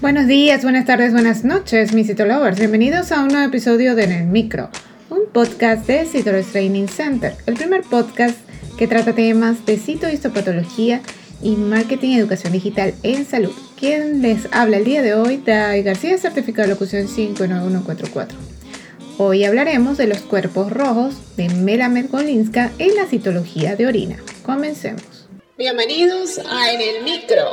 Buenos días, buenas tardes, buenas noches, mis Citolovers. Bienvenidos a un nuevo episodio de En el Micro, un podcast de Citolovers Training Center, el primer podcast que trata temas de citohistopatología y marketing y educación digital en salud. Quien les habla el día de hoy, Dai García, certificado de locución 59144. Hoy hablaremos de los cuerpos rojos de Melamed Golinska en la citología de orina. Comencemos. Bienvenidos a En el Micro,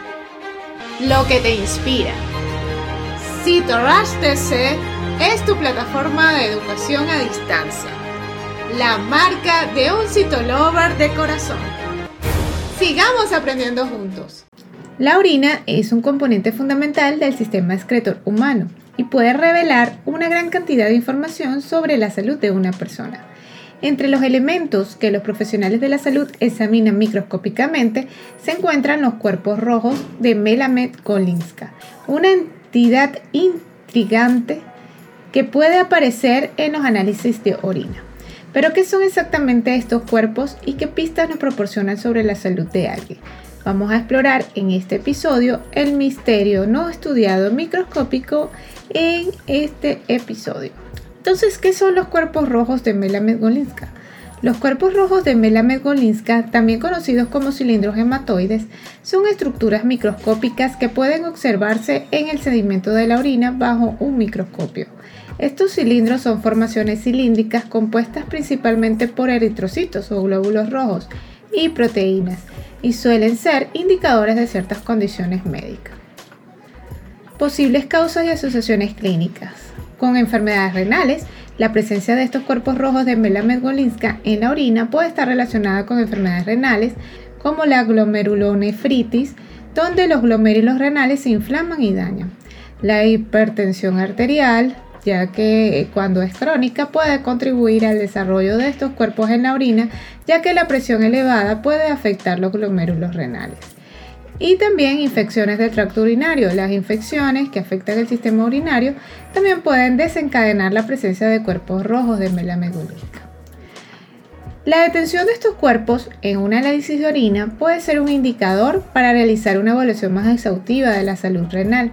lo que te inspira. CitoRush TC es tu plataforma de educación a distancia, la marca de un citolover de corazón. Sigamos aprendiendo juntos. La orina es un componente fundamental del sistema excretor humano y puede revelar una gran cantidad de información sobre la salud de una persona. Entre los elementos que los profesionales de la salud examinan microscópicamente se encuentran los cuerpos rojos de Melamed Kolinska, una entidad intrigante que puede aparecer en los análisis de orina. Pero ¿qué son exactamente estos cuerpos y qué pistas nos proporcionan sobre la salud de alguien? Vamos a explorar en este episodio el misterio no estudiado microscópico en este episodio. Entonces, ¿qué son los cuerpos rojos de Melamed-Golinska? Los cuerpos rojos de Melamed-Golinska, también conocidos como cilindros hematoides, son estructuras microscópicas que pueden observarse en el sedimento de la orina bajo un microscopio. Estos cilindros son formaciones cilíndricas compuestas principalmente por eritrocitos o glóbulos rojos y proteínas y suelen ser indicadores de ciertas condiciones médicas. Posibles causas y asociaciones clínicas con enfermedades renales, la presencia de estos cuerpos rojos de Melamed-Golinska en la orina puede estar relacionada con enfermedades renales como la glomerulonefritis, donde los glomérulos renales se inflaman y dañan. La hipertensión arterial, ya que cuando es crónica puede contribuir al desarrollo de estos cuerpos en la orina, ya que la presión elevada puede afectar los glomérulos renales y también infecciones del tracto urinario. Las infecciones que afectan el sistema urinario también pueden desencadenar la presencia de cuerpos rojos de melamegolínica. La detención de estos cuerpos en un análisis de orina puede ser un indicador para realizar una evaluación más exhaustiva de la salud renal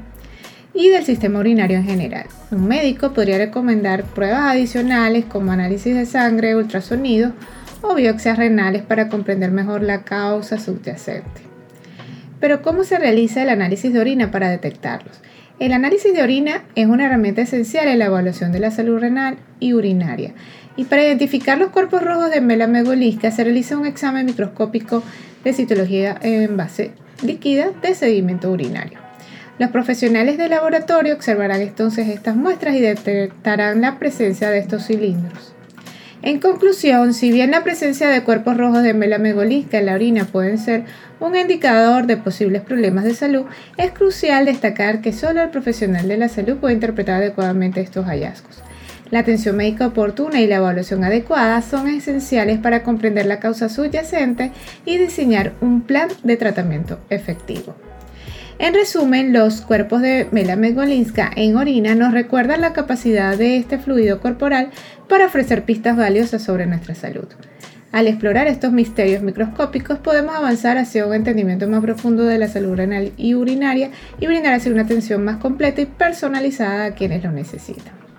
y del sistema urinario en general. Un médico podría recomendar pruebas adicionales como análisis de sangre, ultrasonido o biopsias renales para comprender mejor la causa subyacente. Pero ¿cómo se realiza el análisis de orina para detectarlos? El análisis de orina es una herramienta esencial en la evaluación de la salud renal y urinaria. Y para identificar los cuerpos rojos de melamegolisca se realiza un examen microscópico de citología en base líquida de sedimento urinario. Los profesionales del laboratorio observarán entonces estas muestras y detectarán la presencia de estos cilindros. En conclusión, si bien la presencia de cuerpos rojos de melamegolisca en la orina pueden ser un indicador de posibles problemas de salud, es crucial destacar que solo el profesional de la salud puede interpretar adecuadamente estos hallazgos. La atención médica oportuna y la evaluación adecuada son esenciales para comprender la causa subyacente y diseñar un plan de tratamiento efectivo. En resumen, los cuerpos de Melamed-Golinska en orina nos recuerdan la capacidad de este fluido corporal para ofrecer pistas valiosas sobre nuestra salud. Al explorar estos misterios microscópicos podemos avanzar hacia un entendimiento más profundo de la salud renal y urinaria y brindar así una atención más completa y personalizada a quienes lo necesitan.